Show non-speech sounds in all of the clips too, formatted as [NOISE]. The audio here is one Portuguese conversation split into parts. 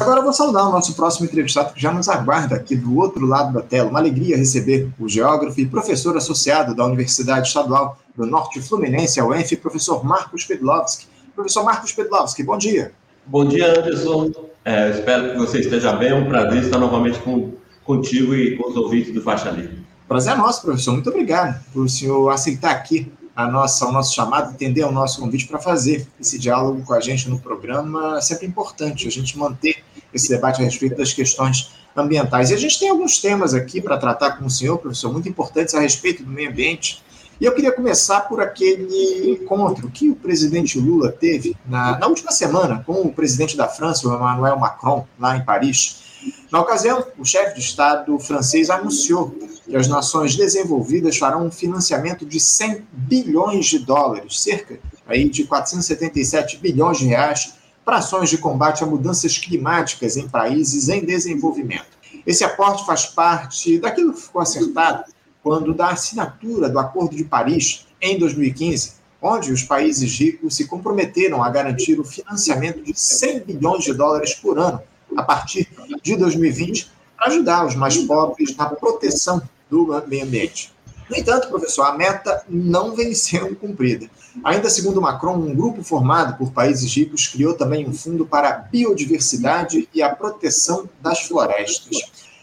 Agora eu vou saudar o nosso próximo entrevistado que já nos aguarda aqui do outro lado da tela. Uma alegria receber o geógrafo e professor associado da Universidade Estadual do Norte Fluminense, a UENF, professor Marcos Pedlovski. Professor Marcos Pedlovski, bom dia. Bom dia, Anderson. É, espero que você esteja bem. É um prazer estar novamente com, contigo e com os ouvintes do Faixa Livre. Prazer é nosso, professor. Muito obrigado por o senhor aceitar aqui a nossa, o nosso chamado, entender o nosso convite para fazer esse diálogo com a gente no programa. É sempre importante a gente manter esse debate a respeito das questões ambientais. E a gente tem alguns temas aqui para tratar com o senhor, professor, muito importantes a respeito do meio ambiente. E eu queria começar por aquele encontro que o presidente Lula teve na, na última semana com o presidente da França, o Emmanuel Macron, lá em Paris. Na ocasião, o chefe de Estado francês anunciou que as nações desenvolvidas farão um financiamento de 100 bilhões de dólares, cerca aí de 477 bilhões de reais, para ações de combate a mudanças climáticas em países em desenvolvimento. Esse aporte faz parte daquilo que ficou acertado quando da assinatura do Acordo de Paris em 2015, onde os países ricos se comprometeram a garantir o financiamento de 100 bilhões de dólares por ano a partir de 2020 para ajudar os mais pobres na proteção do meio ambiente. No entanto, professor, a meta não vem sendo cumprida. Ainda segundo Macron, um grupo formado por países ricos criou também um fundo para a biodiversidade e a proteção das florestas.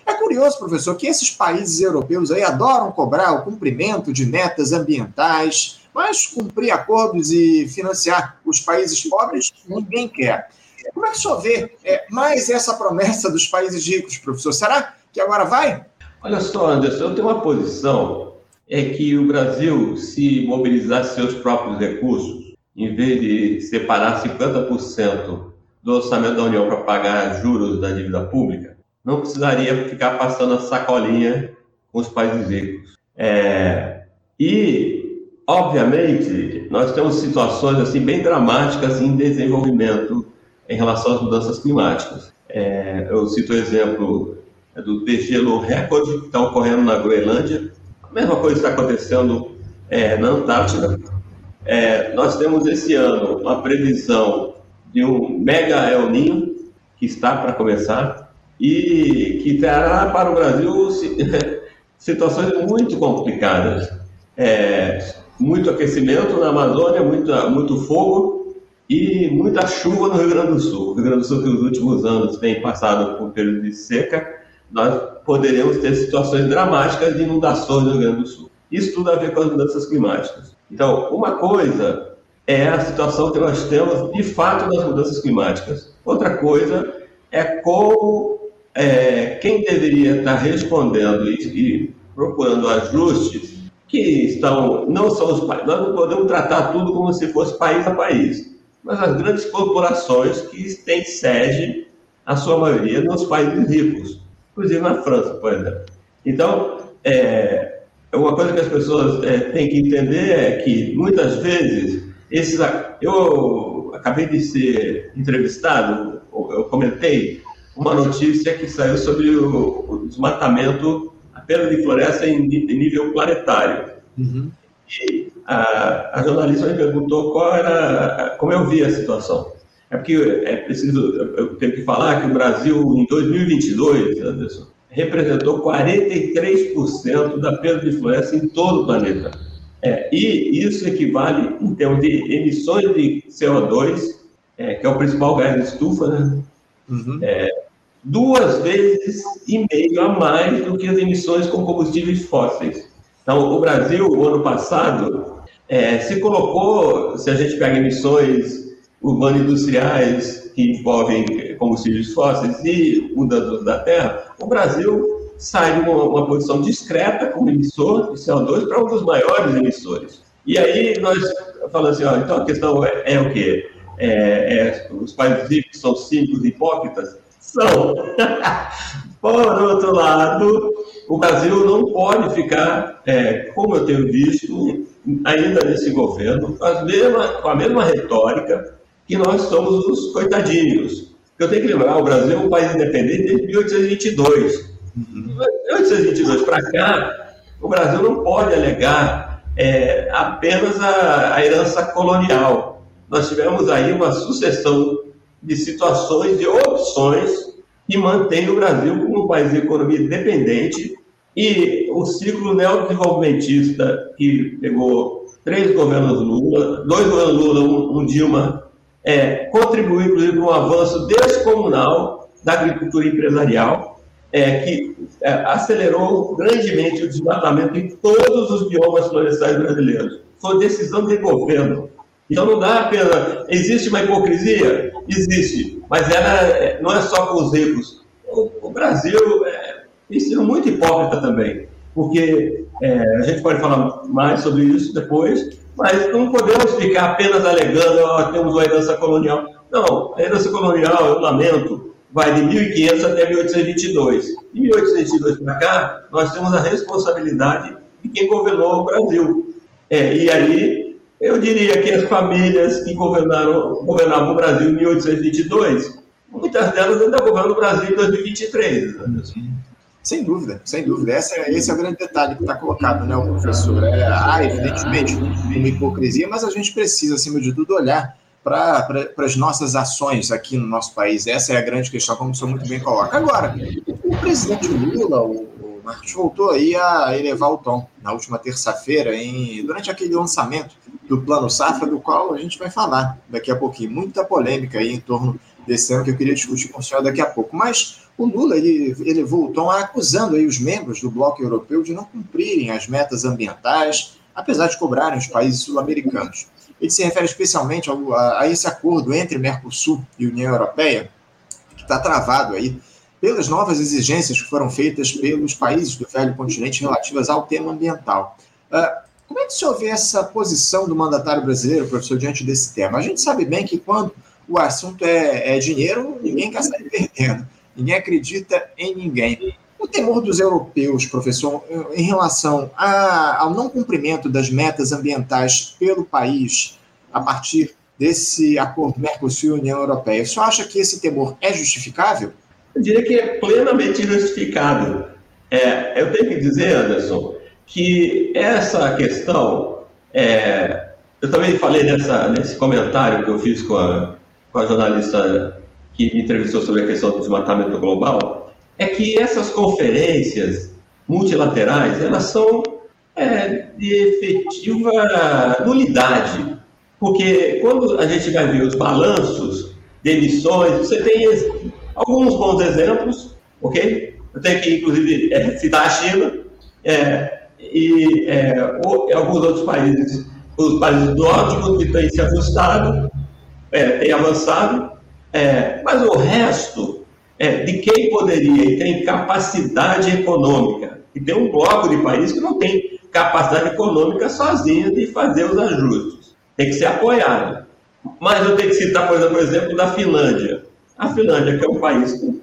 É curioso, professor, que esses países europeus aí adoram cobrar o cumprimento de metas ambientais, mas cumprir acordos e financiar os países pobres ninguém quer. Como é que o senhor vê é, mais essa promessa dos países ricos, professor? Será que agora vai? Olha só, Anderson, eu tenho uma posição é que o Brasil se mobilizasse seus próprios recursos, em vez de separar 50% do orçamento da União para pagar juros da dívida pública, não precisaria ficar passando a sacolinha com os países ricos. É, e, obviamente, nós temos situações assim bem dramáticas em desenvolvimento em relação às mudanças climáticas. É, eu cito o exemplo do degelo recorde que está ocorrendo na Groenlândia, a mesma coisa está acontecendo é, na Antártida. É, nós temos esse ano uma previsão de um mega El Ninho, que está para começar, e que trará para o Brasil [LAUGHS] situações muito complicadas. É, muito aquecimento na Amazônia, muito, muito fogo e muita chuva no Rio Grande do Sul. O Rio Grande do Sul, que nos últimos anos tem passado por um período de seca, nós poderemos ter situações dramáticas de inundações no Rio Grande do Sul. Isso tudo a ver com as mudanças climáticas. Então, uma coisa é a situação que nós temos de fato nas mudanças climáticas. Outra coisa é como é, quem deveria estar respondendo e, e, procurando ajustes que estão não são os países. Nós não podemos tratar tudo como se fosse país a país, mas as grandes corporações que têm sede, a sua maioria, nos países ricos inclusive na França, por exemplo. Então, é, uma coisa que as pessoas é, têm que entender é que, muitas vezes, esses, eu acabei de ser entrevistado, eu comentei uma notícia que saiu sobre o, o desmatamento, a perda de floresta em, em nível planetário. Uhum. E a, a, jornalista me perguntou qual era, como eu via a situação. É porque é preciso, eu tenho que falar que o Brasil, em 2022, Anderson, representou 43% da perda de floresta em todo o planeta. É, e isso equivale, em termos de emissões de CO2, é, que é o principal gás de estufa, né? Uhum. É, duas vezes e meio a mais do que as emissões com combustíveis fósseis. Então, o Brasil, o ano passado, é, se colocou, se a gente pega emissões urbano-industriais que envolvem combustíveis fósseis e mudanças da Terra, o Brasil sai de uma, uma posição discreta como emissor de CO2 para um dos maiores emissores. E aí nós falamos assim, ó, então a questão é, é o quê? É, é, os países ricos são cínicos e hipócritas? São. [LAUGHS] Por outro lado, o Brasil não pode ficar, é, como eu tenho visto, ainda nesse governo, com a mesma, com a mesma retórica, que nós somos os coitadinhos. Eu tenho que lembrar, o Brasil é um país independente desde 1822. De 1822 para cá, o Brasil não pode alegar é, apenas a, a, herança colonial. Nós tivemos aí uma sucessão de situações, de opções que mantém o Brasil como um país de economia independente e o ciclo neodesenvolvimentista que pegou três governos Lula, dois governos Lula, um, um Dilma, é, contribuiu inclusive para um avanço descomunal da agricultura empresarial, é, que é, acelerou grandemente o desmatamento em todos os biomas florestais brasileiros. Foi decisão de governo. Então não dá apenas. Existe uma hipocrisia? Existe. Mas ela não é só com os ricos. O, o Brasil tem sido muito hipócrita também. Porque é, a gente pode falar mais sobre isso depois, mas não podemos ficar apenas alegando oh, temos uma herança colonial. Não, a herança colonial, eu lamento, vai de 1500 até 1822. De 1822 para cá, nós temos a responsabilidade de quem governou o Brasil. É, e aí eu diria que as famílias que governaram, governavam o Brasil em 1822, muitas delas ainda governam o Brasil em 2023. Sem dúvida, sem dúvida. Essa, esse é o grande detalhe que está colocado, né, professor? É, há, evidentemente, uma hipocrisia, mas a gente precisa, acima de tudo, olhar para as nossas ações aqui no nosso país. Essa é a grande questão, como o senhor muito bem coloca. Agora, o presidente Lula, o, o Marcos, voltou aí a elevar o tom na última terça-feira, durante aquele lançamento do Plano Safra, do qual a gente vai falar daqui a pouquinho. Muita polêmica aí em torno desse ano que eu queria discutir com o senhor daqui a pouco. Mas o Lula ele, ele voltou acusando aí os membros do bloco europeu de não cumprirem as metas ambientais, apesar de cobrarem os países sul-americanos. Ele se refere especialmente ao, a, a, esse acordo entre Mercosul e União Europeia, que está travado aí pelas novas exigências que foram feitas pelos países do velho continente relativas ao tema ambiental. Uh, como é que o senhor vê essa posição do mandatário brasileiro, professor, diante desse tema? A gente sabe bem que quando o assunto é, é dinheiro, ninguém quer sair perdendo, ninguém acredita em ninguém. O temor dos europeus, professor, em relação a, ao não cumprimento das metas ambientais pelo país a partir desse acordo Mercosul e União Europeia, senhor acha que esse temor é justificável? Eu diria que é plenamente justificado. É, eu tenho que dizer, Anderson, que essa questão, é, eu também falei nessa, nesse comentário que eu fiz com a, com a jornalista que me entrevistou sobre a questão do desmatamento global, é que essas conferências multilaterais, elas são é, de efetiva nulidade, porque quando a gente vai ver os balanços de emissões, você tem alguns bons exemplos, ok? Eu tenho que, inclusive, é, citar a China, é, e é, alguns outros países, os países nórdicos que têm se ajustado, é, têm avançado, é, mas o resto é, de quem poderia e tem capacidade econômica, e tem um bloco de países que não tem capacidade econômica sozinho de fazer os ajustes, tem que ser apoiado. Mas eu tenho que citar, por exemplo da Finlândia. A Finlândia, que é um país com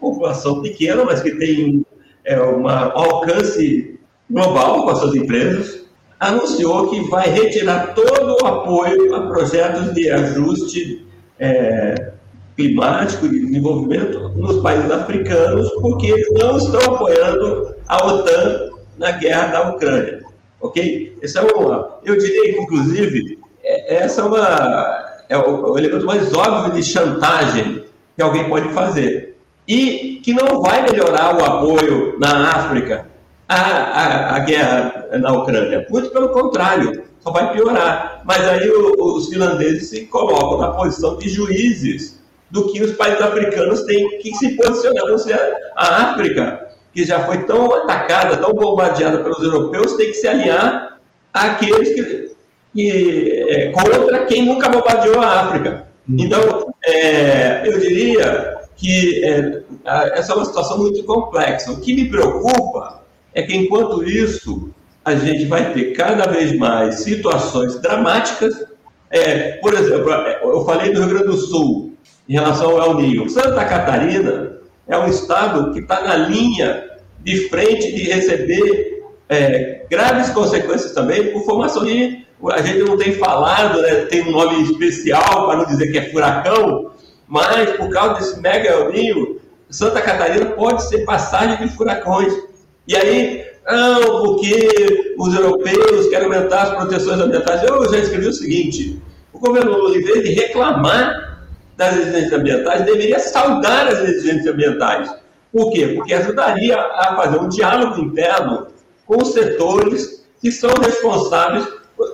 população pequena, mas que tem é, um alcance global com as suas empresas, anunciou que vai retirar todo o apoio a projetos de ajuste é, climático de desenvolvimento nos países africanos, porque eles não estão apoiando a OTAN na guerra da Ucrânia. Ok? Esse é uma, eu diria que, inclusive, é, essa é, uma, é o, o elemento mais óbvio de chantagem que alguém pode fazer. E que não vai melhorar o apoio na África a, a, a guerra na Ucrânia. Muito pelo contrário, só vai piorar. Mas aí os finlandeses se colocam na posição de juízes do que os países africanos têm que se posicionar. Seja, a África, que já foi tão atacada, tão bombardeada pelos europeus, tem que se alinhar àqueles que, que é, contra quem nunca bombardeou a África. Então, é, eu diria que é, essa é uma situação muito complexa. O que me preocupa é que, enquanto isso, a gente vai ter cada vez mais situações dramáticas. É, por exemplo, eu falei do Rio Grande do Sul, em relação ao El Ninho. Santa Catarina é um estado que está na linha de frente de receber é, graves consequências também por formação de. A gente não tem falado, né, tem um nome especial para não dizer que é furacão, mas por causa desse mega El Ninho, Santa Catarina pode ser passagem de furacões. E aí, não, porque os europeus querem aumentar as proteções ambientais. Eu já escrevi o seguinte: o governo Lula, em vez de reclamar das exigências ambientais deveria saudar as exigências ambientais. Por quê? Porque ajudaria a fazer um diálogo interno com os setores que são responsáveis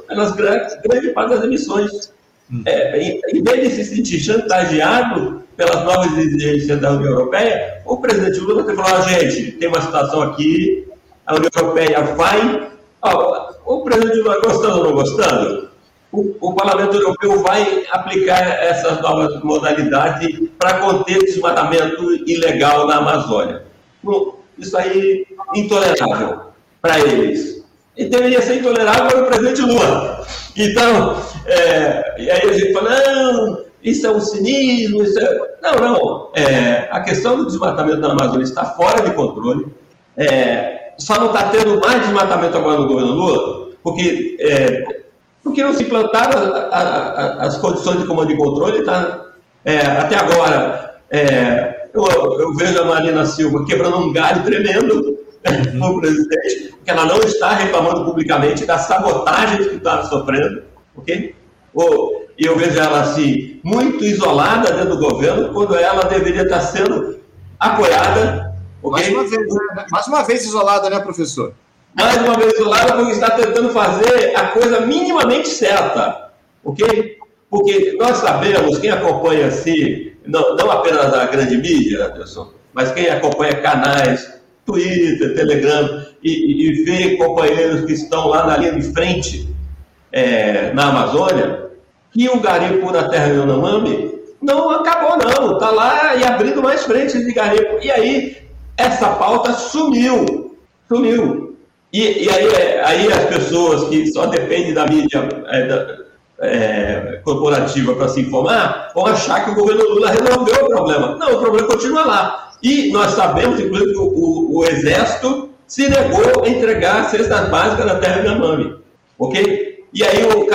pelas grandes, grande parte das emissões. Hum. É, em, em, vez de se sentir chantageado pelas novas exigências da União Europeia, o presidente Lula tem que falar, gente, tem uma situação aqui, a União Europeia vai... Ó, o presidente Lula gostando ou não gostando, o, o, Parlamento Europeu vai aplicar essas novas modalidades para conter desmatamento ilegal na Amazônia. Isso aí intolerável para eles. E deveria ser intolerável para o presidente Lula. Então, é, e aí a gente fala, não, isso é um cinismo, isso é... Não, não. É, a questão do desmatamento na Amazônia está fora de controle. É, só não está tendo mais desmatamento agora no governo Lula, porque é, porque não se implantaram a, a, a, as condições de comando e controle. Tá? É, até agora, é, eu, eu, vejo a Marina Silva quebrando um galho tremendo no uhum. [LAUGHS] presidente, porque ela não está reclamando publicamente da sabotagem que está sofrendo, ok? Ou, e eu vejo ela assim, muito isolada dentro do governo, quando ela deveria estar sendo apoiada. Okay? Mais, uma vez, né? Mais uma vez isolada, né, professor? Mais uma vez isolada porque está tentando fazer a coisa minimamente certa, ok? Porque nós sabemos, quem acompanha assim, não, não apenas a grande mídia, Anderson, mas quem acompanha canais, Twitter, Telegram, e, e vê companheiros que estão lá na linha de frente é, na Amazônia, que o garimpo na terra de Yanomami não acabou não, está lá e abrindo mais frentes de garimpo. E aí, essa pauta sumiu, sumiu. E, e aí, aí as pessoas que só dependem da mídia é, da, é, corporativa para se informar vão achar que o governo Lula resolveu o problema. Não, o problema continua lá. E nós sabemos, inclusive, que o, o, o Exército se negou a entregar cestas básicas na terra de Amami. Ok? E aí, o,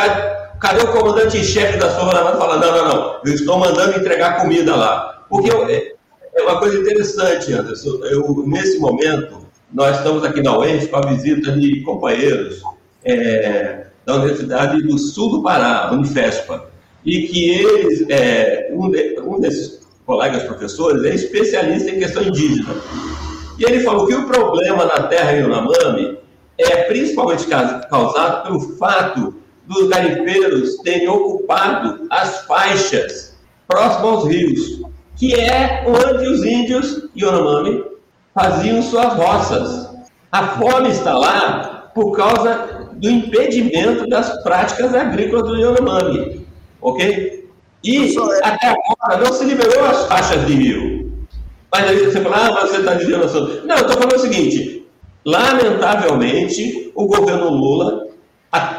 cadê o comandante em chefe da Força Armada fala: não, não, não, eu estou mandando entregar comida lá. Porque eu, é, é uma coisa interessante, Anderson. Eu, nesse momento, nós estamos aqui na UENF com a visita de companheiros é, da Universidade do Sul do Pará, Unifespa, e que eles, é, um, de, um desses colegas professores é especialista em questão indígena. E ele falou que o problema na terra Yanomami é principalmente causado pelo fato dos garimpeiros terem ocupado as faixas próximas aos rios, que é onde os índios Yanomami faziam suas roças. A fome está lá por causa do impedimento das práticas agrícolas do Yanomami, ok? E até agora não se liberou as faixas de rio. Mas aí você fala, ah, mas você está dizendo assim. Não, eu estou falando o seguinte: lamentavelmente, o governo Lula,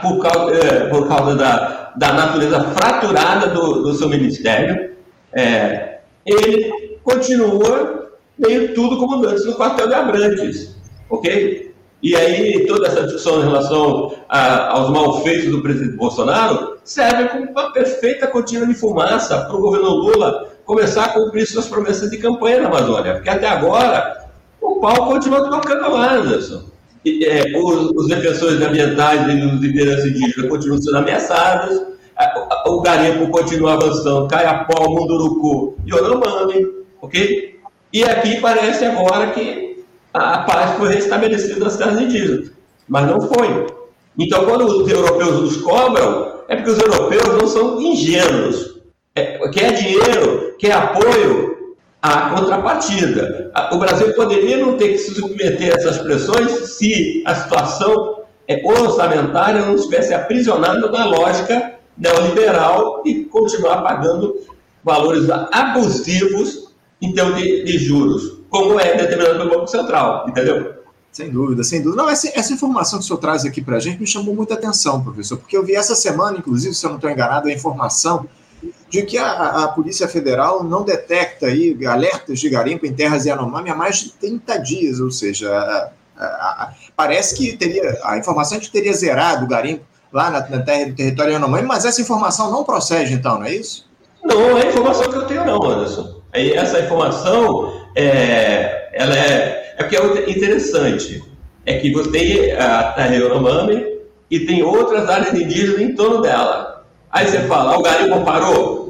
por causa, é, por causa da, da natureza fraturada do, do seu ministério, é, ele continua meio tudo como antes no quartel de Abrantes, ok? E aí toda essa discussão em relação a, aos malfeitos do presidente Bolsonaro serve como uma perfeita cortina de fumaça para o governo Lula começar a cumprir suas promessas de campanha na Amazônia, porque até agora o pau continua tocando lá, Anderson. E, é, os, os, defensores ambientais e os interesses indígenas continuam sendo ameaçados, o garimpo continua avançando, Caiapó, Munduruku e Onomami, ok? E aqui parece agora que a paz foi restabelecida nas terras indígenas, mas não foi. Então, quando os europeus nos cobram, é porque os europeus não são ingênuos. É, quer dinheiro, quer apoio à contrapartida. O Brasil poderia não ter que se submeter a essas pressões se a situação é, orçamentária não estivesse aprisionada na lógica neoliberal e continuar pagando valores abusivos termos de, de juros, como é determinado pelo Banco Central, entendeu? Sem dúvida, sem dúvida. Não, essa, essa informação que o senhor traz aqui para a gente me chamou muita atenção, professor, porque eu vi essa semana, inclusive, se eu não estou enganado, a informação de que a, a, Polícia Federal não detecta aí alertas de garimpo em terras Yanomami há mais de 30 dias, ou seja, a, a, parece que teria, a informação é de que teria zerado o garimpo lá na, na terra do território Yanomami, mas essa informação não procede então, não é isso? Não, é a informação que eu tenho não, Anderson. Aí essa informação, é, ela é, é que é interessante, é que você tem a terra Yanomami e tem outras áreas indígenas em torno dela. Aí você fala, ah, o garimpo parou?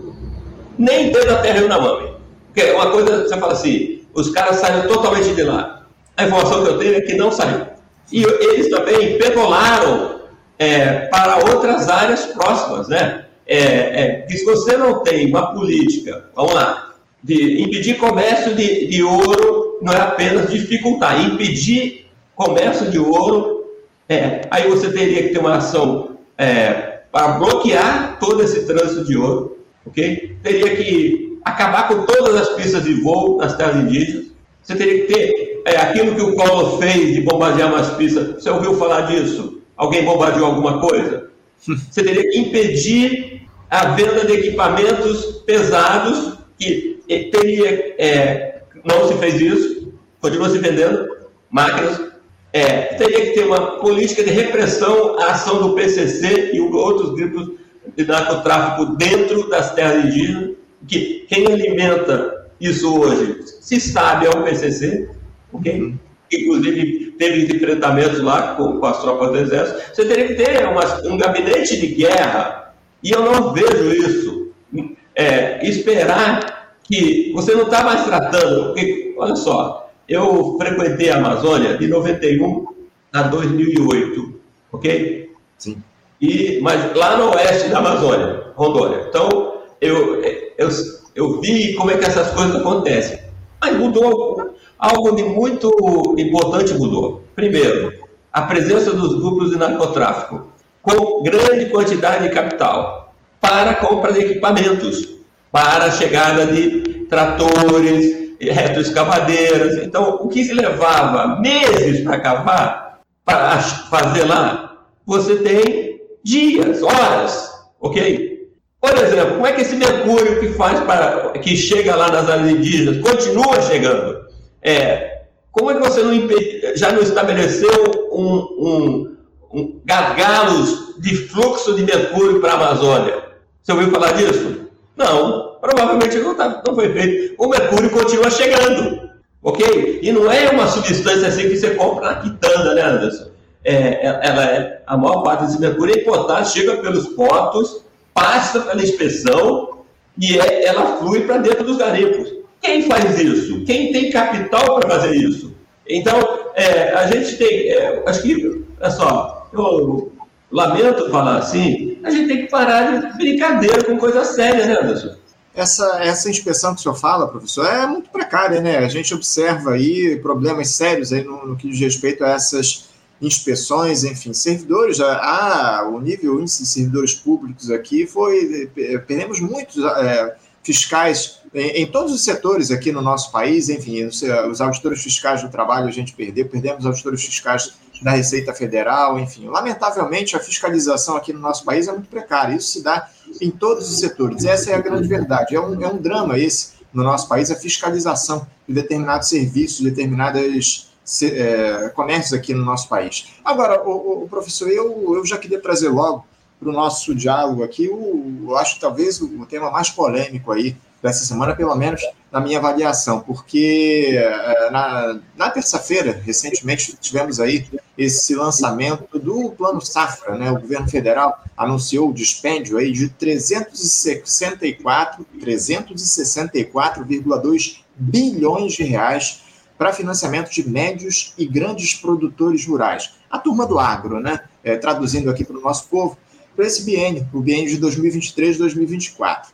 nem ter da mão. Porque uma coisa, você fala assim, os caras saíram totalmente de lá. A informação que eu tenho é que não saiu. E eles também pegolaram é, para outras áreas próximas, né? É, é, se você não tem uma política, vamos lá, de impedir comércio de, de ouro, não é apenas dificultar, impedir comércio de ouro, é, aí você teria que ter uma ação é, para bloquear todo esse trânsito de ouro, ok? Teria que acabar com todas as pistas de voo nas terras indígenas, você teria que ter é, aquilo que o Collor fez de bombardear umas pistas, você ouviu falar disso? Alguém bombardeou alguma coisa? [LAUGHS] Você teria que impedir a venda de equipamentos pesados, que teria, é, não se fez isso, continua se vendendo máquinas. É, teria que ter uma política de repressão à ação do PCC e outros grupos de narcotráfico dentro das terras indígenas, que quem alimenta isso hoje, se sabe, é o PCC, ok? Uhum inclusive teve enfrentamentos lá com, com, as tropas do exército, você teria que ter uma, um gabinete de guerra, e eu não vejo isso. É, esperar que você não está mais tratando, porque, olha só, eu frequentei a Amazônia de 91 a 2008, ok? Sim. E, mas lá no oeste da Amazônia, Rondônia. Então, eu, eu, eu vi como é que essas coisas acontecem. Mas mudou Algo de muito importante mudou. Primeiro, a presença dos grupos de narcotráfico com grande quantidade de capital para compra de equipamentos, para a chegada de tratores, retroescavadeiras. Então, o que se levava meses para cavar, para fazer lá, você tem dias, horas, ok? Por exemplo, como é que esse mercúrio que faz para que chega lá nas áreas indígenas continua chegando? É, como é que você não já não estabeleceu um, um, um gargalos de fluxo de mercúrio para a Amazônia? Você ouviu falar disso? Não, provavelmente não, tá, não foi feito. O mercúrio continua chegando, ok? E não é uma substância assim que você compra na quitanda, né, Anderson? É, é ela é, a maior parte desse mercúrio é importado, chega pelos portos, passa pela inspeção e é, ela flui para dentro dos garimpos. Quem faz isso? Quem tem capital para fazer isso? Então, é, a gente tem, é, acho que, olha só, eu lamento falar assim, a gente tem que parar de brincadeira com coisa séria, né, Anderson? Essa, essa inspeção que o senhor fala, professor, é muito precária, né? A gente observa aí problemas sérios aí no, no que diz respeito a essas inspeções, enfim, servidores, ah, o nível índice de servidores públicos aqui foi, perdemos muitos é, fiscais em, em, todos os setores aqui no nosso país, enfim, os auditores fiscais do trabalho a gente perdeu, perdemos auditores fiscais da Receita Federal, enfim. Lamentavelmente, a fiscalização aqui no nosso país é muito precária. Isso se dá em todos os setores. Essa é a grande verdade. É um, é um drama esse no nosso país, a fiscalização de determinados serviços, determinadas é, comércios aqui no nosso país. Agora, o, o professor, eu, eu já queria trazer logo para o nosso diálogo aqui, o, eu acho talvez o, tema mais polêmico aí dessa semana, pelo menos na minha avaliação, porque eh, na, na terça-feira, recentemente, tivemos aí esse lançamento do Plano Safra, né? O governo federal anunciou o dispêndio aí de 364, 364,2 bilhões de reais para financiamento de médios e grandes produtores rurais. A turma do agro, né? É, traduzindo aqui para o nosso povo, para esse biênio, o biênio de 2023 2024.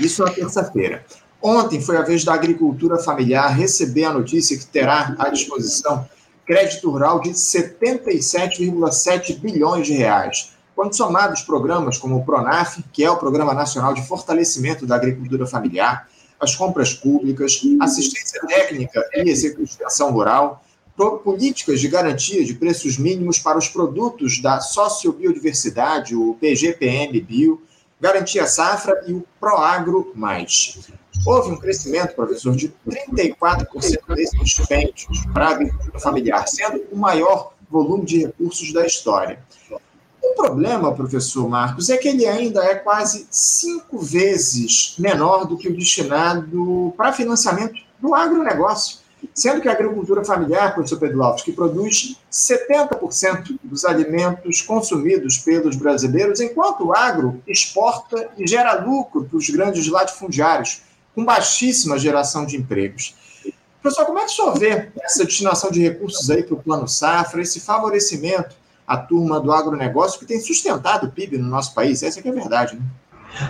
Isso na terça-feira. Ontem foi a vez da agricultura familiar receber a notícia que terá à disposição crédito rural de 77,7 bilhões de reais. Quando somados programas como o PRONAF, que é o Programa Nacional de Fortalecimento da Agricultura Familiar, as compras públicas, assistência técnica e execução rural, políticas de garantia de preços mínimos para os produtos da sociobiodiversidade, o PGPM Bio, Garantia Safra e o Proagro Mais. Houve um crescimento, professor, de 34% desses dispêndios para a agricultura familiar, sendo o maior volume de recursos da história. O problema, professor Marcos, é que ele ainda é quase cinco vezes menor do que o destinado para financiamento do agronegócio. Sendo que a agricultura familiar, professor Pedro Alves, que produz 70% dos alimentos consumidos pelos brasileiros, enquanto o agro exporta e gera lucro para os grandes latifundiários, com baixíssima geração de empregos. Professor, como é que o senhor vê essa destinação de recursos aí para o Plano Safra, esse favorecimento à turma do agronegócio que tem sustentado o PIB no nosso país? Essa é a verdade, né?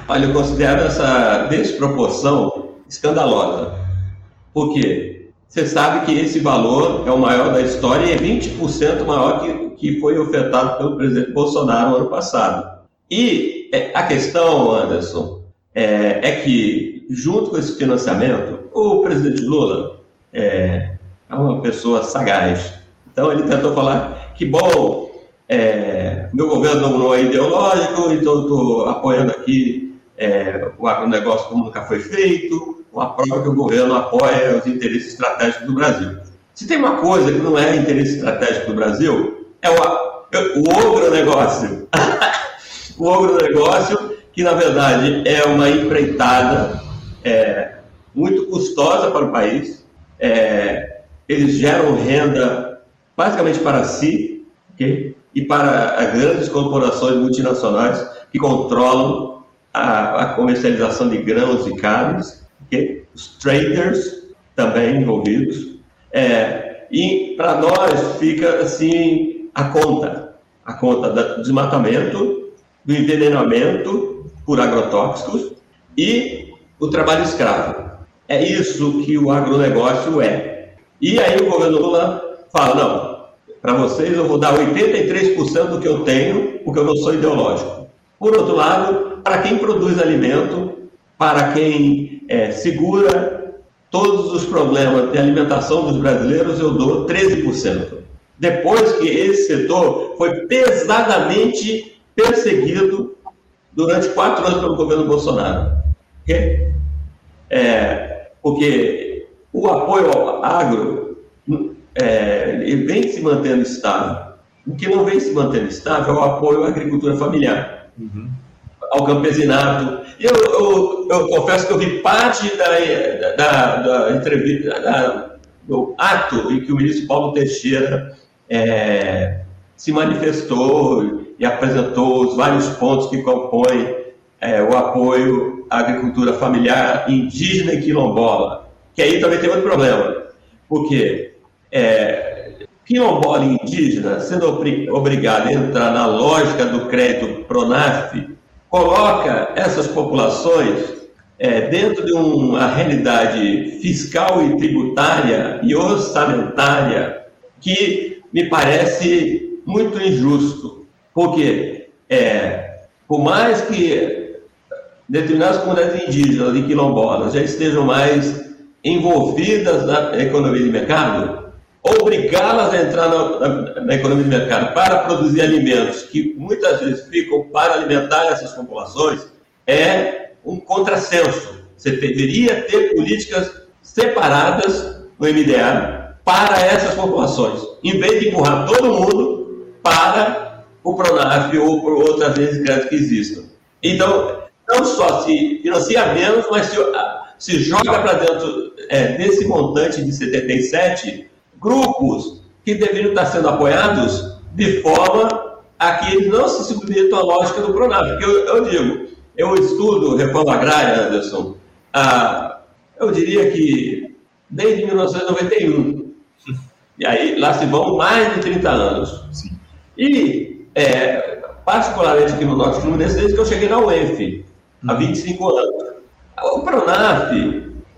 Olha, eu considero essa desproporção escandalosa. Por quê? Você sabe que esse valor é o maior da história e é 20% maior que, que foi ofertado pelo presidente Bolsonaro no ano passado. E é, a questão, Anderson, é, é que, junto com esse financiamento, o presidente Lula é, é uma pessoa sagaz. Então, ele tentou falar que, bom, é, meu governo não é ideológico, então estou apoiando aqui é, o agronegócio como nunca foi feito, uma prova que o governo apoia os interesses estratégicos do Brasil. Se tem uma coisa que não é interesse estratégico do Brasil, é o, o agronegócio. [LAUGHS] o agronegócio, que na verdade é uma empreitada é, muito custosa para o país. É, eles geram renda basicamente para si, okay? e para grandes corporações multinacionais que controlam a, a comercialização de grãos e carnes? Os traders também envolvidos. É, e para nós fica assim a conta, a conta do desmatamento, do envenenamento por agrotóxicos e o trabalho escravo. É isso que o agronegócio é. E aí o governo Lula fala, não, para vocês, eu vou dar 83% do que eu tenho, porque eu não sou ideológico. Por outro lado, para quem produz alimento, para quem é, segura todos os problemas de alimentação dos brasileiros, eu dou 13%. Depois que esse setor foi pesadamente perseguido durante quatro anos pelo governo Bolsonaro. É, porque o apoio ao agro é, ele vem se mantendo estável. O que não vem se mantendo estável é o apoio à agricultura familiar, uhum. ao campesinato. Eu, eu, eu, confesso que eu vi parte da, da, da entrevista, da, do ato em que o ministro Paulo Teixeira é, se manifestou e apresentou os vários pontos que compõem é, o apoio à agricultura familiar indígena e quilombola. Que aí também tem outro problema. Por quê? é, quilombola indígena, sendo obrigado a entrar na lógica do crédito Pronaf, coloca essas populações é, dentro de uma realidade fiscal e tributária e orçamentária que me parece muito injusto. Porque, é, por mais que determinadas comunidades indígenas e quilombolas já estejam mais envolvidas na economia de mercado, obrigá-las a entrar na, na, na, economia de mercado para produzir alimentos que muitas vezes ficam para alimentar essas populações é um contrassenso. Você deveria ter políticas separadas no MDA para essas populações, em vez de empurrar todo mundo para o Pronaf ou por outras vezes crédito que existam. Então, não só se financia menos, mas se, se joga para dentro é, desse montante de 77 grupos que deveriam estar sendo apoiados de forma a que eles não se submetam à lógica do Pronaf. Porque eu, eu digo, eu estudo reforma agrária, Anderson, ah, eu diria que desde 1991. E aí, lá se vão mais de 30 anos. Sim. E, é, particularmente aqui no Norte Fluminense, desde que eu cheguei na UENF, há 25 hum. anos. O Pronaf,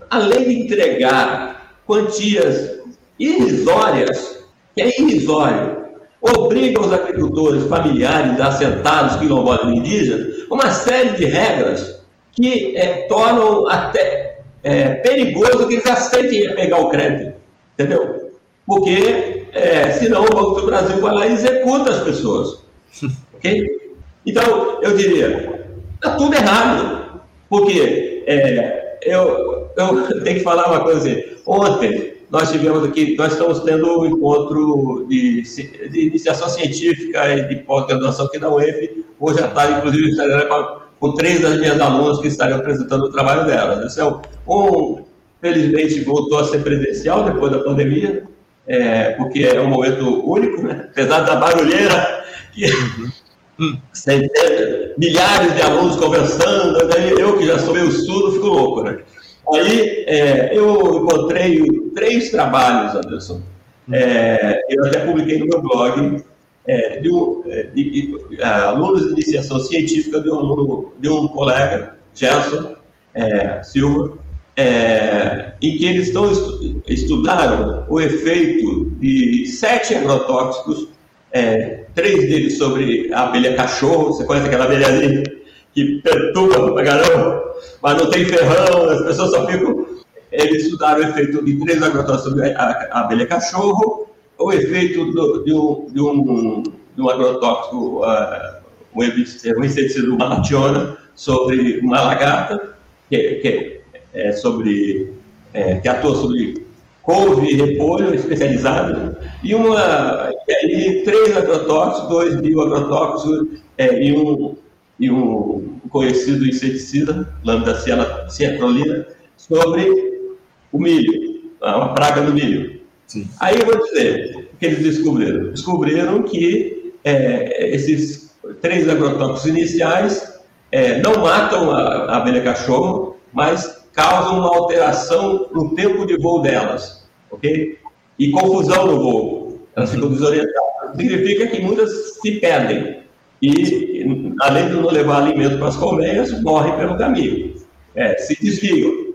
além de entregar quantias irrisórias, que é irrisório, obriga os agricultores familiares assentados quilombolas indígenas uma série de regras que é, tornam até é, perigoso que eles aceitem pegar o crédito, entendeu? Porque é, senão o Banco do Brasil vai lá e executa as pessoas, [LAUGHS] ok? Então, eu diria, está tudo errado, porque é, eu, eu [LAUGHS] tenho que falar uma coisa assim, ontem nós tivemos aqui, nós estamos tendo um encontro de, de iniciação científica e de pós-graduação aqui na UEF. Hoje à tarde, inclusive, estarei com três das minhas alunas que estariam apresentando o trabalho delas. Esse é um, felizmente voltou a ser presencial depois da pandemia, é, porque é um momento único, né? apesar da barulheira, que, uhum. [LAUGHS] centenas, milhares de alunos conversando, daí eu que já sou meio surdo, fico louco, né? Aí é, eu encontrei três trabalhos, Anderson. É, eu até publiquei no meu blog é, de, é, de, de, de, alunos de iniciação científica de um, de um colega, Gerson é, Silva, é, em que eles estão, estudaram o efeito de sete agrotóxicos, é, três deles sobre a abelha cachorro, você conhece aquela abelhazinha que perturba pra caramba, mas não tem ferrão, as pessoas só ficam. Eles estudaram o efeito de três agrotóxicos sobre a, abelha cachorro, o efeito do, de, um, de, um, de um agrotóxico, uh, um inseticida malationa, sobre uma lagarta, que, que é sobre, é, que atua sobre couve e repolho especializado, e, uma, e aí três agrotóxicos, dois bioagrotóxicos é, e, um, e um conhecido inseticida, lambda ciatrolina, sobre o milho, uma praga do milho. Sim. Aí eu vou dizer o que eles descobriram. Descobriram que é, esses três agrotóxicos iniciais é, não matam a, a abelha cachorro, mas causam uma alteração no tempo de voo delas, ok? E confusão no voo. Elas ficam desorientadas. Significa que muitas se perdem. E, além de não levar alimento para as colmeias, morrem pelo caminho. É, se desligam.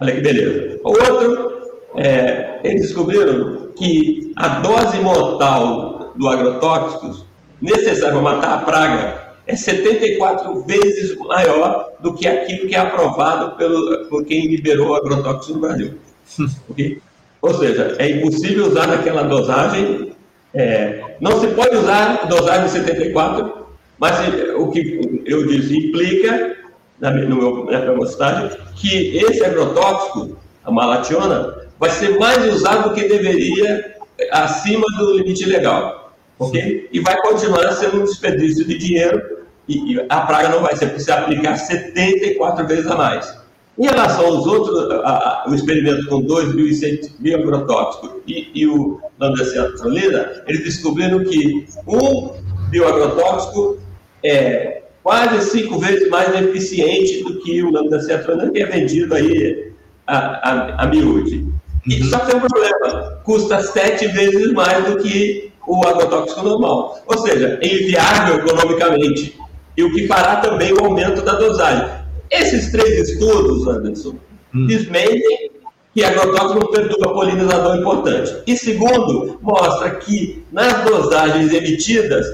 Olha que beleza. Outro, é, eles descobriram que a dose mortal do agrotóxicos necessária para matar a praga é 74 vezes maior do que aquilo que é aprovado pelo, por quem liberou agrotóxicos no Brasil. [LAUGHS] okay? Ou seja, é impossível usar naquela dosagem, é, não se pode usar dosagem 74, mas o que eu disse implica, na, no meu, na minha postagem, que esse agrotóxico, a malationa, vai ser mais usado do que deveria acima do limite legal. ok? E vai continuar sendo um desperdício de dinheiro e, e a praga não vai ser porque aplicar 74 vezes a mais. Em relação aos outros, a, a, o experimento com 2.100 bioagrotóxicos e, e o lambda eles descobriram que um bioagrotóxico é quase cinco vezes mais eficiente do que o lambda que é vendido aí a, a, a miúde. E uhum. só tem um problema, custa sete vezes mais do que o agrotóxico normal. Ou seja, é inviável economicamente e o que fará também o aumento da dosagem. Esses três estudos, Anderson, hum. desmentem que agrotóxico perturba polinizador importante. E segundo, mostra que nas dosagens emitidas,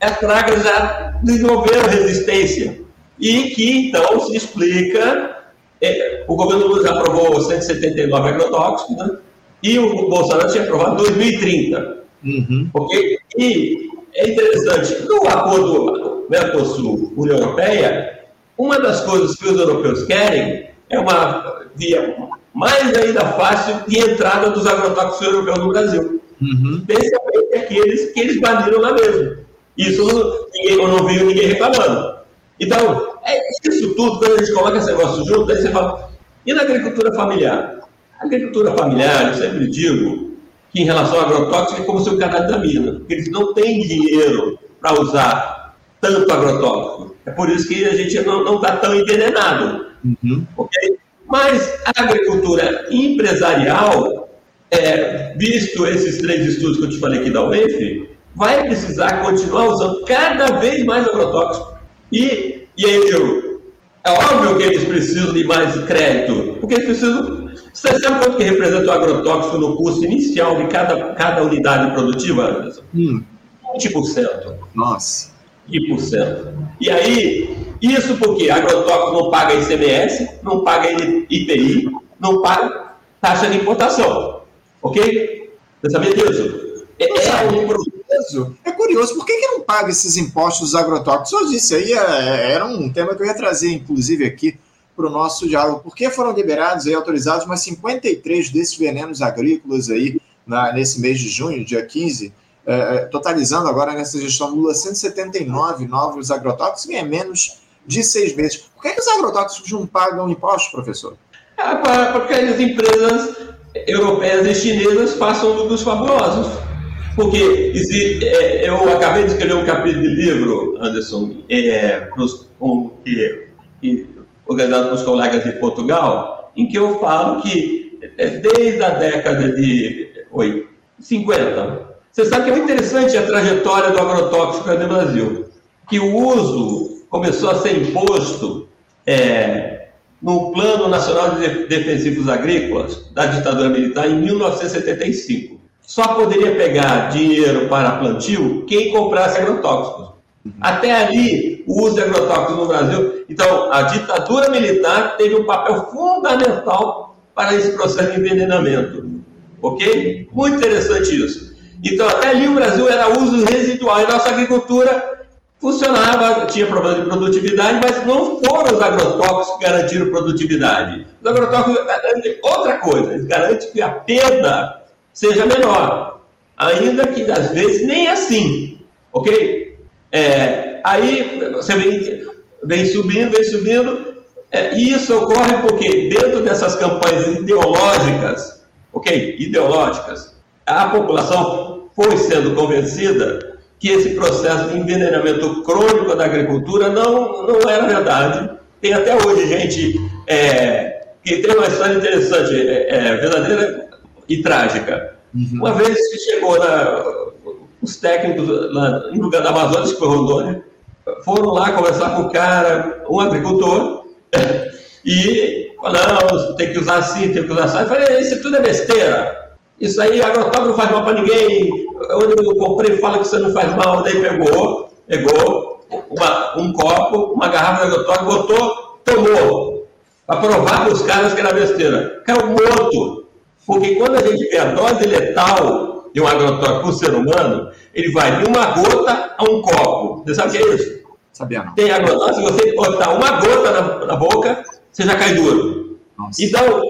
as pragas já desenvolveram resistência. E que então se explica. É, o governo Lula já aprovou 179 agrotóxicos, né? E o Bolsonaro tinha aprovado 2030. Uhum. Ok? E é interessante, no acordo Mercosul, União Europeia, uma das coisas que os europeus querem é uma via mais ainda fácil de entrada dos agrotóxicos europeus no Brasil. Uhum. Especialmente aqueles que eles baniram lá mesmo. Isso ninguém, eu não vi ninguém reclamando. Então, é isso tudo, quando a gente coloca esse negócio junto, aí você fala, e na agricultura familiar? A agricultura familiar, eu sempre digo que em relação ao agrotóxico é como se o canal da mina, porque eles não têm dinheiro para usar tanto agrotóxico. É por isso que a gente não está tão envenenado. Uhum. Okay? Mas a agricultura empresarial, é, visto esses três estudos que eu te falei aqui da UEF, vai precisar continuar usando cada vez mais agrotóxico. E, e aí eu, é óbvio que eles precisam de mais crédito, porque eles precisam. Você sabe quanto que representa o agrotóxico no custo inicial de cada, cada unidade produtiva, Anderson? Hum. 20%. Nossa. 20%. E aí, isso porque agrotóxico não paga ICMS, não paga IPI, não paga taxa de importação. Ok? Você sabia disso? É, é um curioso. É curioso, por que, que não paga esses impostos agrotóxicos? Só disse aí, é, era um tema que eu ia trazer, inclusive, aqui para o nosso diálogo. Por que foram liberados e autorizados mais 53 desses venenos agrícolas aí na, nesse mês de junho, dia 15? É, é, totalizando agora nessa gestão Lula 179 novos agrotóxicos em menos de seis meses. Por que, que os agrotóxicos não pagam impostos, professor? é para que as empresas europeias e chinesas façam lucros fabulosos. Porque é, eu acabei de escrever um capítulo de livro, Anderson, é, pros, um, que, que, organizado colegas de Portugal, em que eu falo que é, desde a década de oi, 50, você sabe que é interessante a trajetória do agrotóxico no Brasil, que o uso começou a ser imposto é, no Plano Nacional de Defensivos Agrícolas da ditadura militar em 1975 só poderia pegar dinheiro para plantio quem comprasse agrotóxicos. Uhum. Até ali, o uso de agrotóxicos no Brasil. Então, a ditadura militar teve um papel fundamental para esse processo de envenenamento. Ok? Muito interessante isso. Então, até ali o Brasil era uso residual e nossa agricultura funcionava, tinha problema de produtividade, mas não foram os agrotóxicos que garantiram produtividade. Os agrotóxicos garantem outra coisa, eles garantem que a perda seja menor. Ainda que às vezes nem assim, ok? É, aí você vem, vem subindo, vem subindo, é, e isso ocorre porque dentro dessas campanhas ideológicas, ok? Ideológicas, a população foi sendo convencida que esse processo de envenenamento crônico da agricultura não, não era verdade. Tem até hoje gente é, que tem uma história interessante, é, é verdadeira e trágica. Uhum. Uma vez que chegou na, os técnicos lá, em lugar da Amazônia, que foi Rondônia, foram lá conversar com o cara, um agricultor, [LAUGHS] e falaram, tem que usar assim, tem que usar assim. Eu falei, isso tudo é besteira. Isso aí, agrotóxico não faz mal para ninguém. Onde eu comprei fala que você não faz mal. Daí pegou, pegou uma, um copo, uma garrafa de agrotóxico, botou, tomou. Para provar para os caras que era besteira. Caiu morto. Porque quando a gente vê a dose letal de um agrotóxico para o ser humano, ele vai de uma gota a um copo. Você sabe o que é isso? Sabia não. Tem agrotóxico, se você botar uma gota na, na boca, você já cai duro. Nossa. Então,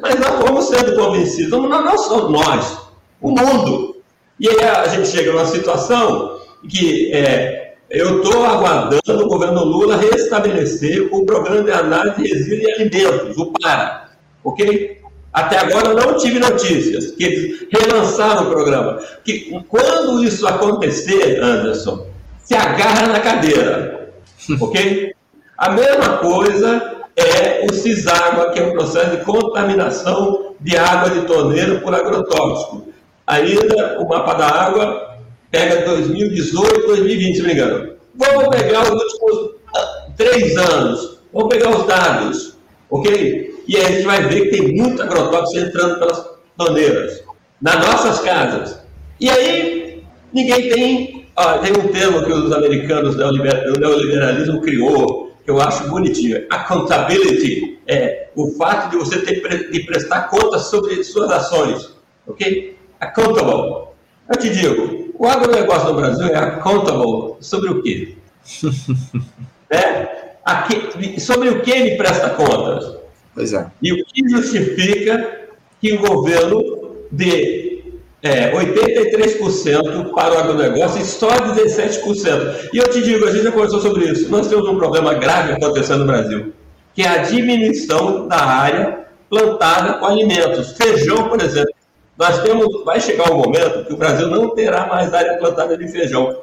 mas nós vamos sendo convencidos, não, não somos nós, o mundo. E aí a gente chega numa situação que é, eu estou aguardando o governo Lula restabelecer o programa de análise de resíduos e alimentos, o PARA. Ok? Até agora não tive notícias que eles relançaram o programa. Que quando isso acontecer, Anderson, se agarra na cadeira, [LAUGHS] ok? A mesma coisa é o CISÁGUA, que é o processo de contaminação de água de torneira por agrotóxico. Ainda o mapa da água pega 2018, 2020, se não me engano. Vamos pegar os últimos ah, três anos, vamos pegar os dados, ok? E aí a gente vai ver que tem muito agrotóxico entrando pelas torneiras, nas nossas casas. E aí ninguém tem. Ó, tem um termo que os americanos do neoliberalismo criou, que eu acho bonitinho: accountability. É o fato de você ter de prestar contas sobre suas ações. Ok? Accountable. Eu te digo, o agronegócio no Brasil é accountable sobre o quê? [LAUGHS] é? Aqui, sobre o que ele presta contas? Pois é. E o que justifica que o governo dê é, 83% para o agronegócio e só 17%? E eu te digo, a gente já conversou sobre isso, nós temos um problema grave acontecendo no Brasil, que é a diminuição da área plantada com alimentos. Feijão, por exemplo. Nós temos, vai chegar um momento que o Brasil não terá mais área plantada de feijão,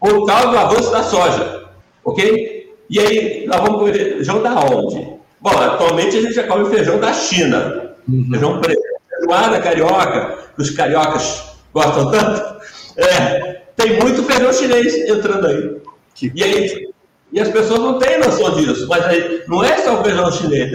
por causa do avanço da soja, ok? E aí, nós vamos comer feijão da onde? Bom, atualmente a gente já come feijão da China, uhum. feijão preto, feijoada carioca, que os cariocas gostam tanto. É, tem muito feijão chinês entrando aí. Que... E aí, e as pessoas não têm noção disso, mas aí, não é só o feijão chinês,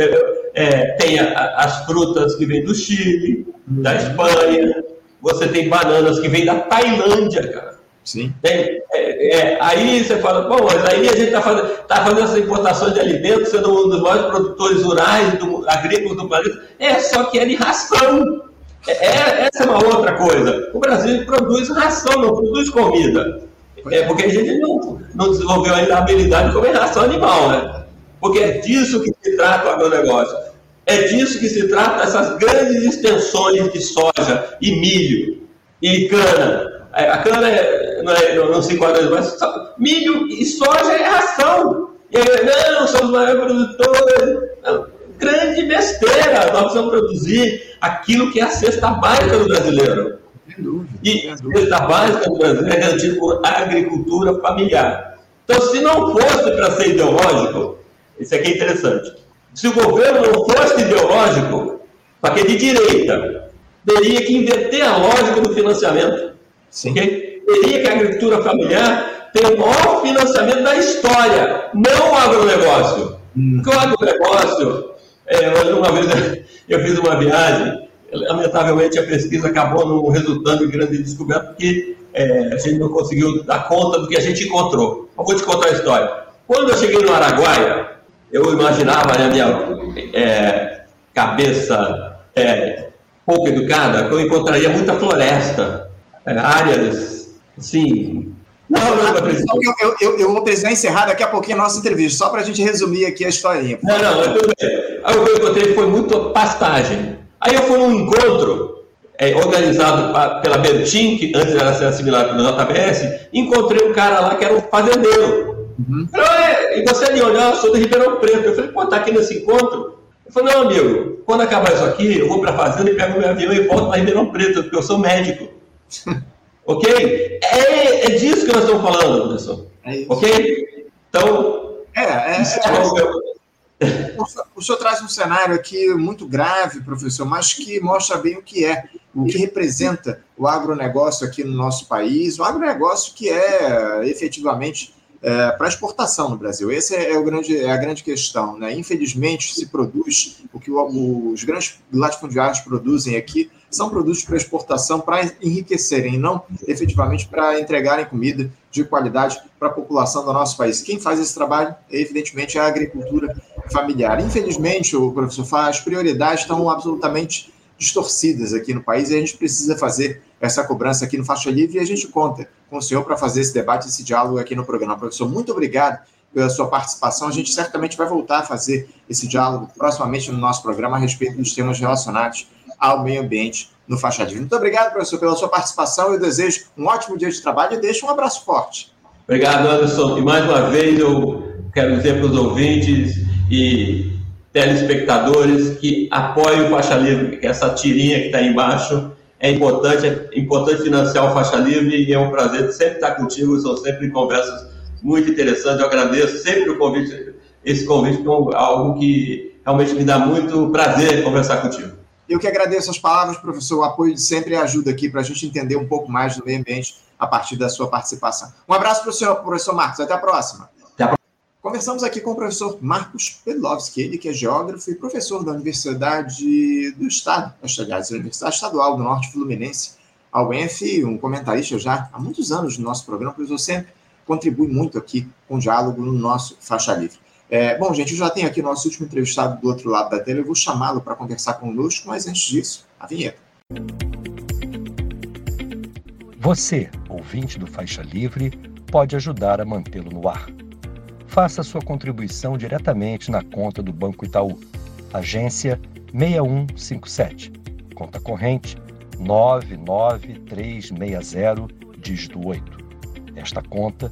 é, tem a, a, as frutas que vêm do Chile, uhum. da Espanha, você tem bananas que vêm da Tailândia, cara. Sim. É, é, é, aí você fala, bom, mas aí a gente está fazendo, tá fazendo essa importação de alimentos, sendo um dos maiores produtores rurais, do, agrícolas do planeta. É, só que é de ração. É, é, essa é uma outra coisa. O Brasil produz ração, não produz comida. É porque a gente não, não desenvolveu ainda a habilidade de comer ração animal, né? Porque é disso que se trata o agronegócio. É disso que se trata essas grandes extensões de soja e milho e cana é, a cana é, não, é, não, não se enquadra mais. Milho e soja é ração. E aí, não, somos maiores produtores. Não, grande besteira. Nós precisamos produzir aquilo que é a cesta básica do brasileiro. E a cesta básica do brasileiro é garantir por agricultura familiar. Então, se não fosse para ser ideológico, isso aqui é interessante. Se o governo não fosse ideológico, para que de direita, teria que inverter a lógica do financiamento. Sim. Okay? Teria que a agricultura familiar ter o maior financiamento da história, não o agronegócio. Porque o agronegócio, é, uma vez [LAUGHS] eu fiz uma viagem, lamentavelmente a pesquisa acabou não resultando em grande descoberta, porque é, a gente não conseguiu dar conta do que a gente encontrou. Eu vou te contar a história. Quando eu cheguei no Araguaia, eu imaginava na minha é, cabeça é, pouco educada que eu encontraria muita floresta, é, áreas assim. Não, não, não, eu, eu, eu, vou precisar encerrar daqui a pouquinho a nossa entrevista, só para a gente resumir aqui a historinha. Não, não, tudo bem. Aí o que eu encontrei foi muito pastagem. Aí eu fui num encontro é, organizado pra, pela Bertin, que antes era ser assimilado pelo JBS, encontrei um cara lá que era um fazendeiro. Uhum. Falei, e você ali, olha, eu sou de Ribeirão Preto. Eu falei, pô, tá aqui nesse encontro? Eu falei, não, amigo, quando acabar isso aqui, eu vou para a fazenda e pego meu avião e volto para Ribeirão Preto, porque eu sou médico. [LAUGHS] ok? É, é disso que nós estamos falando, professor. É ok? Então. É, é, é, é o senhor traz um cenário aqui muito grave, professor, mas que mostra bem o que é, o que representa o agronegócio aqui no nosso país, o agronegócio que é efetivamente é, para exportação no Brasil. Essa é, o grande, é a grande questão. Né? Infelizmente, se produz o que os grandes latifundiários produzem aqui são produtos para exportação para enriquecerem, não efetivamente para entregarem comida de qualidade para a população do nosso país. Quem faz esse trabalho, evidentemente, é a agricultura familiar. Infelizmente, o professor faz, as prioridades estão absolutamente distorcidas aqui no país e a gente precisa fazer essa cobrança aqui no Faixa Livre e a gente conta com o senhor para fazer esse debate, esse diálogo aqui no programa. Professor, muito obrigado pela sua participação. A gente certamente vai voltar a fazer esse diálogo proximamente no nosso programa a respeito dos temas relacionados ao meio ambiente no Livre. Muito obrigado, professor, pela sua participação. Eu desejo um ótimo dia de trabalho e deixo um abraço forte. Obrigado, Anderson. E mais uma vez eu quero dizer para os ouvintes e telespectadores que apoiem o Faixa Livre, que essa tirinha que está aí embaixo é importante, é importante financiar o Faixa Livre e é um prazer sempre estar contigo, são sempre conversas muito interessantes, eu agradeço sempre o convite, esse convite, é algo que realmente me dá muito prazer conversar contigo. Eu que agradeço as palavras, professor, o apoio de sempre e ajuda aqui para a gente entender um pouco mais do meio ambiente a partir da sua participação. Um abraço para o senhor, professor Marcos, até a próxima. Conversamos aqui com o professor Marcos Pedlovski, ele que é geógrafo e professor da Universidade do Estado, aliás, da Universidade Estadual do Norte Fluminense, a UENF, um comentarista já há muitos anos no nosso programa, o professor sempre contribui muito aqui com o diálogo no nosso Faixa Livre. É, bom, gente, eu já tenho aqui nosso último entrevistado do outro lado da tela, eu vou chamá-lo para conversar conosco, mas antes disso, a vinheta. Você, ouvinte do Faixa Livre, pode ajudar a mantê-lo no ar faça sua contribuição diretamente na conta do Banco Itaú, agência 6157, conta corrente 99360, dígito 8. Esta conta